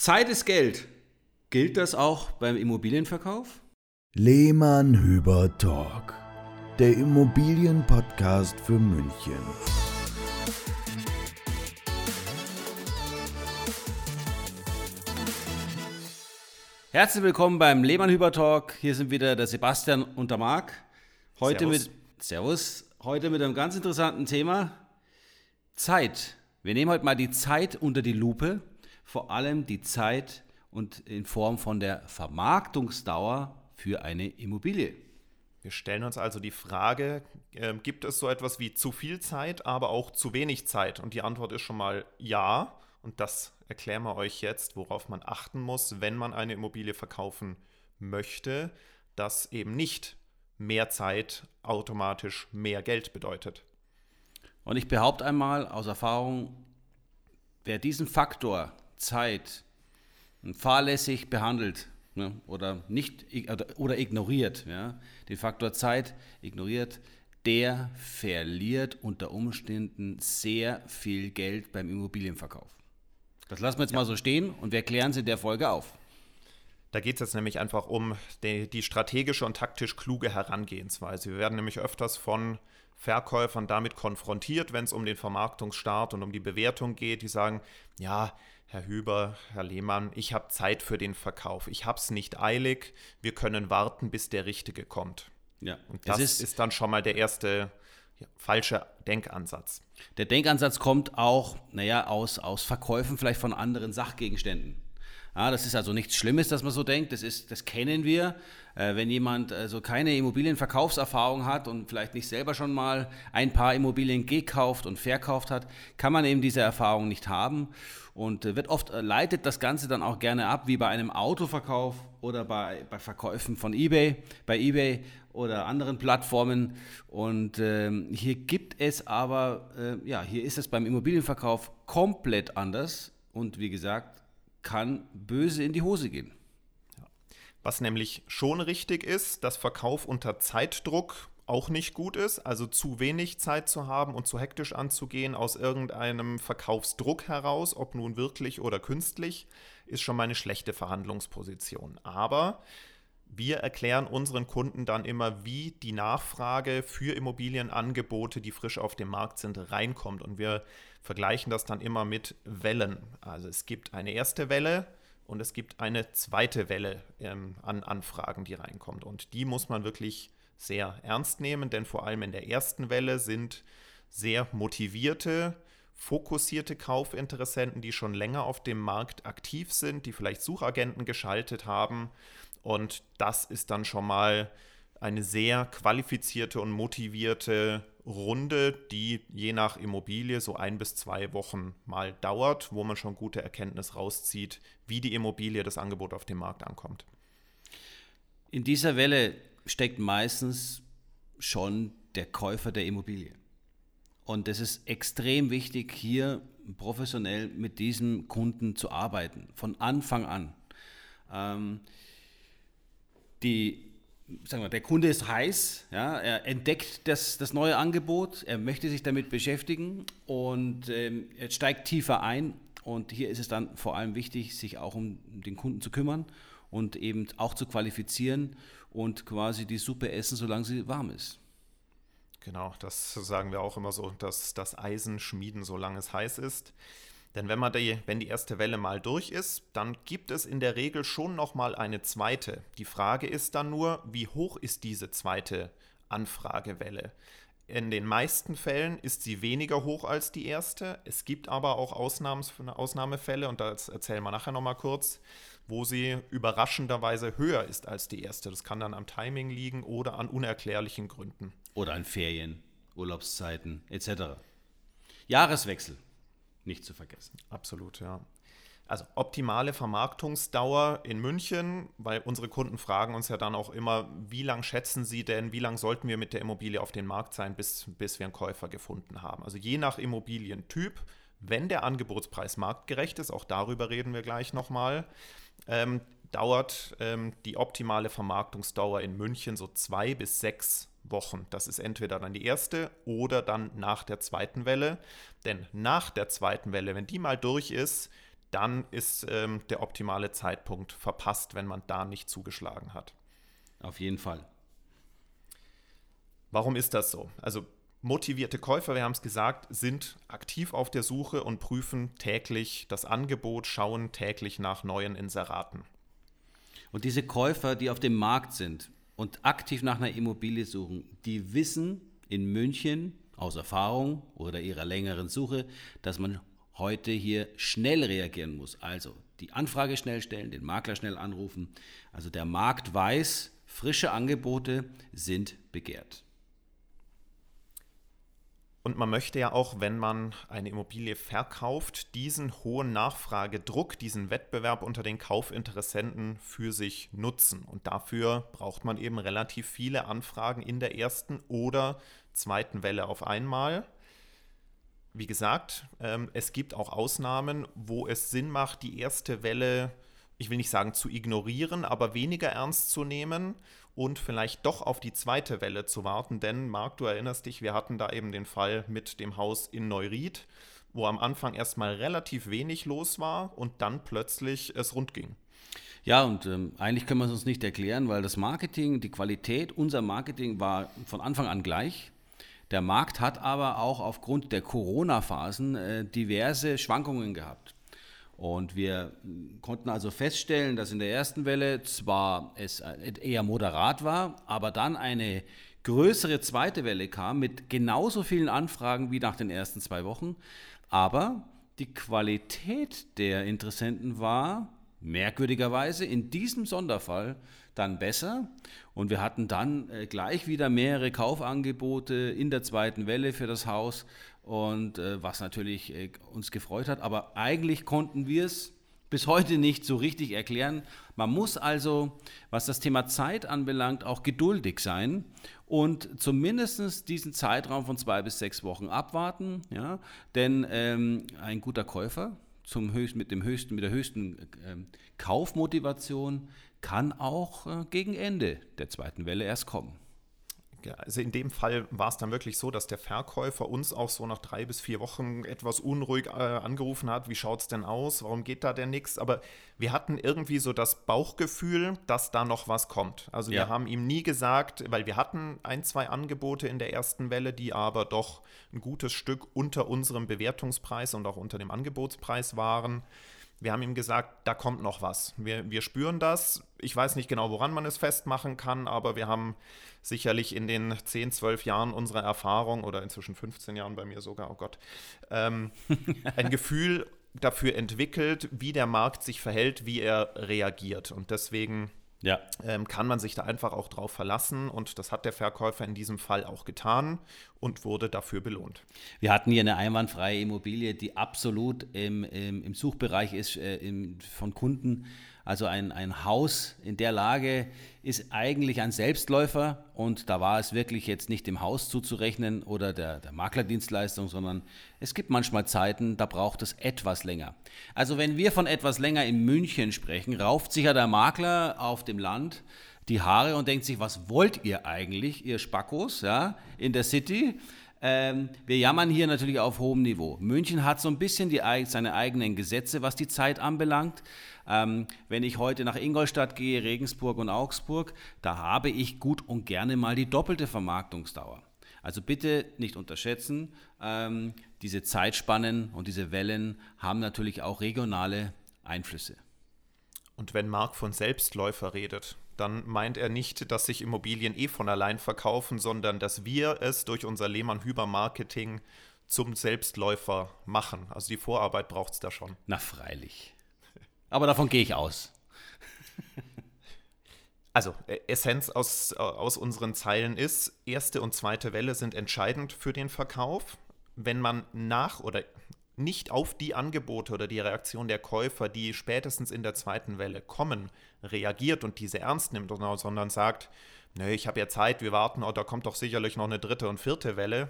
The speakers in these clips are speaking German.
Zeit ist Geld. Gilt das auch beim Immobilienverkauf? Lehmann Hüber Talk, der Immobilienpodcast für München. Herzlich willkommen beim Lehmann Hüber Talk. Hier sind wieder der Sebastian und der Marc. Heute Servus. mit Servus. Heute mit einem ganz interessanten Thema Zeit. Wir nehmen heute mal die Zeit unter die Lupe, vor allem die Zeit und in Form von der Vermarktungsdauer für eine Immobilie. Wir stellen uns also die Frage, äh, gibt es so etwas wie zu viel Zeit, aber auch zu wenig Zeit? Und die Antwort ist schon mal ja. Und das erklären wir euch jetzt, worauf man achten muss, wenn man eine Immobilie verkaufen möchte, dass eben nicht mehr Zeit automatisch mehr Geld bedeutet. Und ich behaupte einmal aus Erfahrung, wer diesen Faktor Zeit fahrlässig behandelt ne, oder nicht oder ignoriert, ja, den Faktor Zeit ignoriert, der verliert unter Umständen sehr viel Geld beim Immobilienverkauf. Das lassen wir jetzt ja. mal so stehen und wir klären es in der Folge auf. Da geht es jetzt nämlich einfach um die, die, strategische und taktisch kluge Herangehensweise. Wir werden nämlich öfters von Verkäufern damit konfrontiert, wenn es um den Vermarktungsstart und um die Bewertung geht. Die sagen, ja, Herr Hüber, Herr Lehmann, ich habe Zeit für den Verkauf. Ich habe es nicht eilig. Wir können warten, bis der Richtige kommt. Ja, und das ist, ist, dann schon mal der erste ja, falsche Denkansatz. Der Denkansatz kommt auch, naja, aus, aus Verkäufen vielleicht von anderen Sachgegenständen. Ja, das ist also nichts Schlimmes, dass man so denkt. Das, ist, das kennen wir. Äh, wenn jemand also keine Immobilienverkaufserfahrung hat und vielleicht nicht selber schon mal ein paar Immobilien gekauft und verkauft hat, kann man eben diese Erfahrung nicht haben. Und äh, wird oft äh, leitet das Ganze dann auch gerne ab, wie bei einem Autoverkauf oder bei, bei Verkäufen von eBay, bei eBay oder anderen Plattformen. Und ähm, hier gibt es aber, äh, ja, hier ist es beim Immobilienverkauf komplett anders. Und wie gesagt, kann böse in die Hose gehen. Was nämlich schon richtig ist, dass Verkauf unter Zeitdruck auch nicht gut ist, also zu wenig Zeit zu haben und zu hektisch anzugehen aus irgendeinem Verkaufsdruck heraus, ob nun wirklich oder künstlich, ist schon mal eine schlechte Verhandlungsposition. Aber wir erklären unseren Kunden dann immer, wie die Nachfrage für Immobilienangebote, die frisch auf dem Markt sind, reinkommt. Und wir vergleichen das dann immer mit Wellen. Also es gibt eine erste Welle und es gibt eine zweite Welle ähm, an Anfragen, die reinkommt. Und die muss man wirklich sehr ernst nehmen, denn vor allem in der ersten Welle sind sehr motivierte, fokussierte Kaufinteressenten, die schon länger auf dem Markt aktiv sind, die vielleicht Suchagenten geschaltet haben. Und das ist dann schon mal eine sehr qualifizierte und motivierte Runde, die je nach Immobilie so ein bis zwei Wochen mal dauert, wo man schon gute Erkenntnis rauszieht, wie die Immobilie, das Angebot auf dem Markt ankommt. In dieser Welle steckt meistens schon der Käufer der Immobilie. Und es ist extrem wichtig, hier professionell mit diesem Kunden zu arbeiten, von Anfang an. Ähm, die sagen wir, der Kunde ist heiß, ja, er entdeckt das, das neue Angebot, er möchte sich damit beschäftigen und ähm, er steigt tiefer ein. Und hier ist es dann vor allem wichtig, sich auch um den Kunden zu kümmern und eben auch zu qualifizieren und quasi die Suppe essen, solange sie warm ist. Genau, das sagen wir auch immer so, dass das Eisen schmieden, solange es heiß ist. Denn wenn, man die, wenn die erste Welle mal durch ist, dann gibt es in der Regel schon nochmal eine zweite. Die Frage ist dann nur, wie hoch ist diese zweite Anfragewelle? In den meisten Fällen ist sie weniger hoch als die erste. Es gibt aber auch Ausnahmefälle, und das erzählen wir nachher nochmal kurz, wo sie überraschenderweise höher ist als die erste. Das kann dann am Timing liegen oder an unerklärlichen Gründen. Oder an Ferien, Urlaubszeiten etc. Jahreswechsel nicht zu vergessen. Absolut, ja. Also optimale Vermarktungsdauer in München, weil unsere Kunden fragen uns ja dann auch immer, wie lange schätzen Sie denn, wie lange sollten wir mit der Immobilie auf den Markt sein, bis, bis wir einen Käufer gefunden haben. Also je nach Immobilientyp, wenn der Angebotspreis marktgerecht ist, auch darüber reden wir gleich nochmal, ähm, dauert ähm, die optimale Vermarktungsdauer in München so zwei bis sechs Wochen. Das ist entweder dann die erste oder dann nach der zweiten Welle. Denn nach der zweiten Welle, wenn die mal durch ist, dann ist ähm, der optimale Zeitpunkt verpasst, wenn man da nicht zugeschlagen hat. Auf jeden Fall. Warum ist das so? Also motivierte Käufer, wir haben es gesagt, sind aktiv auf der Suche und prüfen täglich das Angebot, schauen täglich nach neuen Inseraten. Und diese Käufer, die auf dem Markt sind und aktiv nach einer Immobilie suchen, die wissen in München aus Erfahrung oder ihrer längeren Suche, dass man heute hier schnell reagieren muss. Also die Anfrage schnell stellen, den Makler schnell anrufen. Also der Markt weiß, frische Angebote sind begehrt. Und man möchte ja auch, wenn man eine Immobilie verkauft, diesen hohen Nachfragedruck, diesen Wettbewerb unter den Kaufinteressenten für sich nutzen. Und dafür braucht man eben relativ viele Anfragen in der ersten oder zweiten Welle auf einmal. Wie gesagt, ähm, es gibt auch Ausnahmen, wo es Sinn macht, die erste Welle, ich will nicht sagen zu ignorieren, aber weniger ernst zu nehmen und vielleicht doch auf die zweite Welle zu warten. Denn, Marc, du erinnerst dich, wir hatten da eben den Fall mit dem Haus in Neuried, wo am Anfang erstmal relativ wenig los war und dann plötzlich es rund ging. Ja, und ähm, eigentlich können wir es uns nicht erklären, weil das Marketing, die Qualität, unser Marketing war von Anfang an gleich. Der Markt hat aber auch aufgrund der Corona-Phasen äh, diverse Schwankungen gehabt. Und wir konnten also feststellen, dass in der ersten Welle zwar es eher moderat war, aber dann eine größere zweite Welle kam mit genauso vielen Anfragen wie nach den ersten zwei Wochen. Aber die Qualität der Interessenten war merkwürdigerweise in diesem Sonderfall dann besser. Und wir hatten dann äh, gleich wieder mehrere Kaufangebote in der zweiten Welle für das Haus und äh, was natürlich äh, uns gefreut hat. Aber eigentlich konnten wir es bis heute nicht so richtig erklären. Man muss also, was das Thema Zeit anbelangt, auch geduldig sein und zumindest diesen Zeitraum von zwei bis sechs Wochen abwarten. Ja? Denn ähm, ein guter Käufer zum höchsten, mit, dem höchsten, mit der höchsten äh, Kaufmotivation kann auch äh, gegen Ende der zweiten Welle erst kommen also in dem Fall war es dann wirklich so, dass der Verkäufer uns auch so nach drei bis vier Wochen etwas unruhig äh, angerufen hat, wie schaut es denn aus, warum geht da denn nichts? Aber wir hatten irgendwie so das Bauchgefühl, dass da noch was kommt. Also ja. wir haben ihm nie gesagt, weil wir hatten ein, zwei Angebote in der ersten Welle, die aber doch ein gutes Stück unter unserem Bewertungspreis und auch unter dem Angebotspreis waren. Wir haben ihm gesagt, da kommt noch was. Wir, wir spüren das. Ich weiß nicht genau, woran man es festmachen kann, aber wir haben sicherlich in den 10, 12 Jahren unserer Erfahrung oder inzwischen 15 Jahren bei mir sogar, oh Gott, ähm, ein Gefühl dafür entwickelt, wie der Markt sich verhält, wie er reagiert. Und deswegen ja. ähm, kann man sich da einfach auch drauf verlassen. Und das hat der Verkäufer in diesem Fall auch getan und wurde dafür belohnt. Wir hatten hier eine einwandfreie Immobilie, die absolut im, im, im Suchbereich ist äh, im, von Kunden. Also ein, ein Haus in der Lage ist eigentlich ein Selbstläufer und da war es wirklich jetzt nicht dem Haus zuzurechnen oder der, der Maklerdienstleistung, sondern es gibt manchmal Zeiten, da braucht es etwas länger. Also wenn wir von etwas länger in München sprechen, rauft sich ja der Makler auf dem Land die Haare und denkt sich, was wollt ihr eigentlich, ihr Spackos, ja, in der City? Ähm, wir jammern hier natürlich auf hohem Niveau. München hat so ein bisschen die, seine eigenen Gesetze, was die Zeit anbelangt. Ähm, wenn ich heute nach Ingolstadt gehe, Regensburg und Augsburg, da habe ich gut und gerne mal die doppelte Vermarktungsdauer. Also bitte nicht unterschätzen, ähm, diese Zeitspannen und diese Wellen haben natürlich auch regionale Einflüsse. Und wenn Marc von Selbstläufer redet, dann meint er nicht, dass sich Immobilien eh von allein verkaufen, sondern dass wir es durch unser Lehmann-Hüber-Marketing zum Selbstläufer machen. Also die Vorarbeit braucht es da schon. Na freilich. Aber davon gehe ich aus. Also, äh, Essenz aus, äh, aus unseren Zeilen ist, erste und zweite Welle sind entscheidend für den Verkauf. Wenn man nach oder nicht auf die Angebote oder die Reaktion der Käufer, die spätestens in der zweiten Welle kommen, reagiert und diese ernst nimmt, sondern sagt, nö, ich habe ja Zeit, wir warten, oder oh, kommt doch sicherlich noch eine dritte und vierte Welle.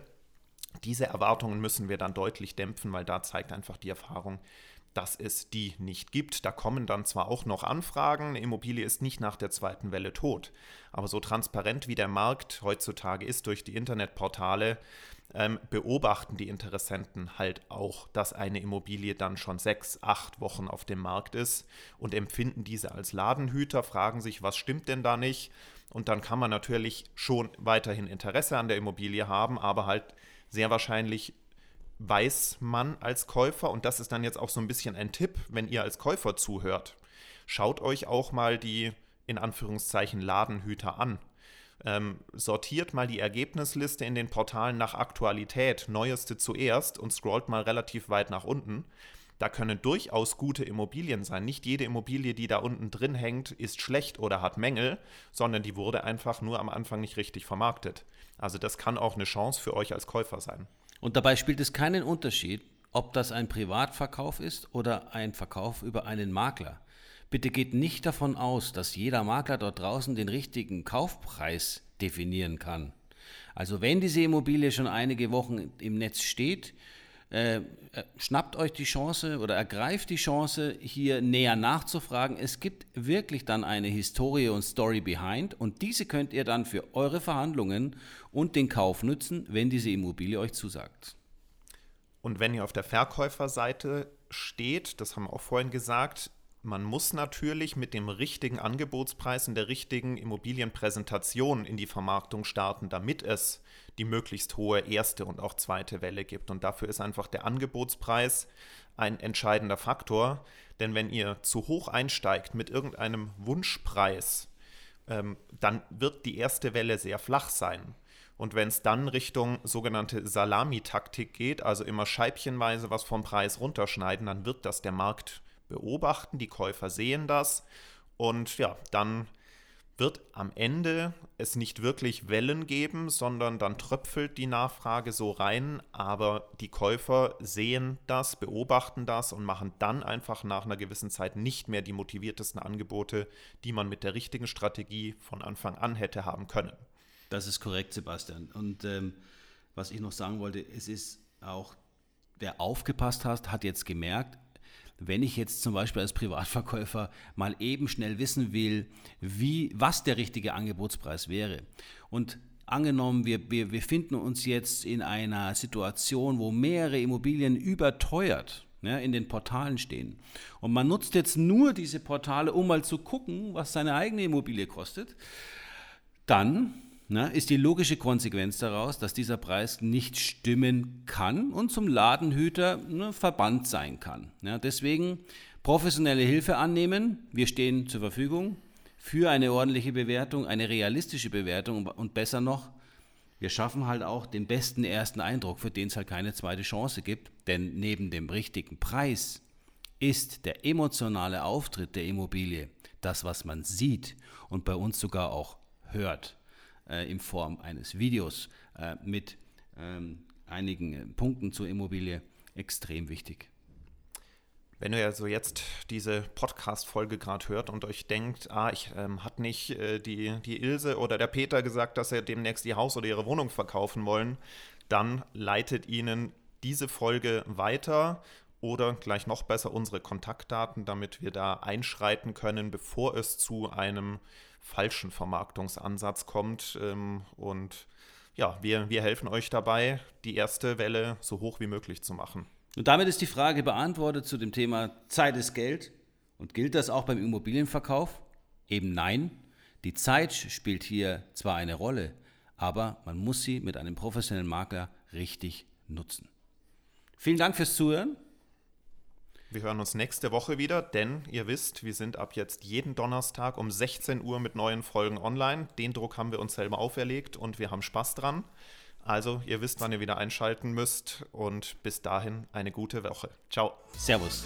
Diese Erwartungen müssen wir dann deutlich dämpfen, weil da zeigt einfach die Erfahrung, dass es die nicht gibt. Da kommen dann zwar auch noch Anfragen, eine Immobilie ist nicht nach der zweiten Welle tot, aber so transparent wie der Markt heutzutage ist durch die Internetportale, ähm, beobachten die Interessenten halt auch, dass eine Immobilie dann schon sechs, acht Wochen auf dem Markt ist und empfinden diese als Ladenhüter, fragen sich, was stimmt denn da nicht? Und dann kann man natürlich schon weiterhin Interesse an der Immobilie haben, aber halt sehr wahrscheinlich weiß man als Käufer, und das ist dann jetzt auch so ein bisschen ein Tipp, wenn ihr als Käufer zuhört, schaut euch auch mal die in Anführungszeichen Ladenhüter an. Ähm, sortiert mal die Ergebnisliste in den Portalen nach Aktualität, neueste zuerst und scrollt mal relativ weit nach unten. Da können durchaus gute Immobilien sein. Nicht jede Immobilie, die da unten drin hängt, ist schlecht oder hat Mängel, sondern die wurde einfach nur am Anfang nicht richtig vermarktet. Also das kann auch eine Chance für euch als Käufer sein. Und dabei spielt es keinen Unterschied, ob das ein Privatverkauf ist oder ein Verkauf über einen Makler. Bitte geht nicht davon aus, dass jeder Makler dort draußen den richtigen Kaufpreis definieren kann. Also wenn diese Immobilie schon einige Wochen im Netz steht, äh, äh schnappt euch die Chance oder ergreift die Chance, hier näher nachzufragen. Es gibt wirklich dann eine Historie und Story behind und diese könnt ihr dann für eure Verhandlungen und den Kauf nutzen, wenn diese Immobilie euch zusagt. Und wenn ihr auf der Verkäuferseite steht, das haben wir auch vorhin gesagt, man muss natürlich mit dem richtigen Angebotspreis und der richtigen Immobilienpräsentation in die Vermarktung starten, damit es die möglichst hohe erste und auch zweite Welle gibt. Und dafür ist einfach der Angebotspreis ein entscheidender Faktor. Denn wenn ihr zu hoch einsteigt mit irgendeinem Wunschpreis, ähm, dann wird die erste Welle sehr flach sein. Und wenn es dann Richtung sogenannte Salamitaktik geht, also immer scheibchenweise was vom Preis runterschneiden, dann wird das der Markt beobachten, die Käufer sehen das und ja, dann wird am Ende es nicht wirklich Wellen geben, sondern dann tröpfelt die Nachfrage so rein, aber die Käufer sehen das, beobachten das und machen dann einfach nach einer gewissen Zeit nicht mehr die motiviertesten Angebote, die man mit der richtigen Strategie von Anfang an hätte haben können. Das ist korrekt, Sebastian. Und ähm, was ich noch sagen wollte, es ist auch, wer aufgepasst hat, hat jetzt gemerkt, wenn ich jetzt zum Beispiel als Privatverkäufer mal eben schnell wissen will, wie, was der richtige Angebotspreis wäre. Und angenommen, wir, wir, wir finden uns jetzt in einer Situation, wo mehrere Immobilien überteuert ja, in den Portalen stehen. Und man nutzt jetzt nur diese Portale, um mal zu gucken, was seine eigene Immobilie kostet. Dann na, ist die logische Konsequenz daraus, dass dieser Preis nicht stimmen kann und zum Ladenhüter ne, verbannt sein kann. Ja, deswegen professionelle Hilfe annehmen. Wir stehen zur Verfügung für eine ordentliche Bewertung, eine realistische Bewertung und besser noch, wir schaffen halt auch den besten ersten Eindruck, für den es halt keine zweite Chance gibt. Denn neben dem richtigen Preis ist der emotionale Auftritt der Immobilie das, was man sieht und bei uns sogar auch hört äh, in Form eines Videos äh, mit ähm, einigen äh, Punkten zur Immobilie extrem wichtig. Wenn ihr also jetzt diese Podcast-Folge gerade hört und euch denkt, ah, ich ähm, hat nicht äh, die, die Ilse oder der Peter gesagt, dass sie demnächst ihr Haus oder ihre Wohnung verkaufen wollen, dann leitet ihnen diese Folge weiter oder gleich noch besser unsere Kontaktdaten, damit wir da einschreiten können, bevor es zu einem falschen Vermarktungsansatz kommt. Ähm, und ja, wir, wir helfen euch dabei, die erste Welle so hoch wie möglich zu machen. Und damit ist die Frage beantwortet zu dem Thema Zeit ist Geld. Und gilt das auch beim Immobilienverkauf? Eben nein. Die Zeit spielt hier zwar eine Rolle, aber man muss sie mit einem professionellen Makler richtig nutzen. Vielen Dank fürs Zuhören. Wir hören uns nächste Woche wieder, denn ihr wisst, wir sind ab jetzt jeden Donnerstag um 16 Uhr mit neuen Folgen online. Den Druck haben wir uns selber auferlegt und wir haben Spaß dran. Also, ihr wisst, wann ihr wieder einschalten müsst und bis dahin eine gute Woche. Ciao. Servus.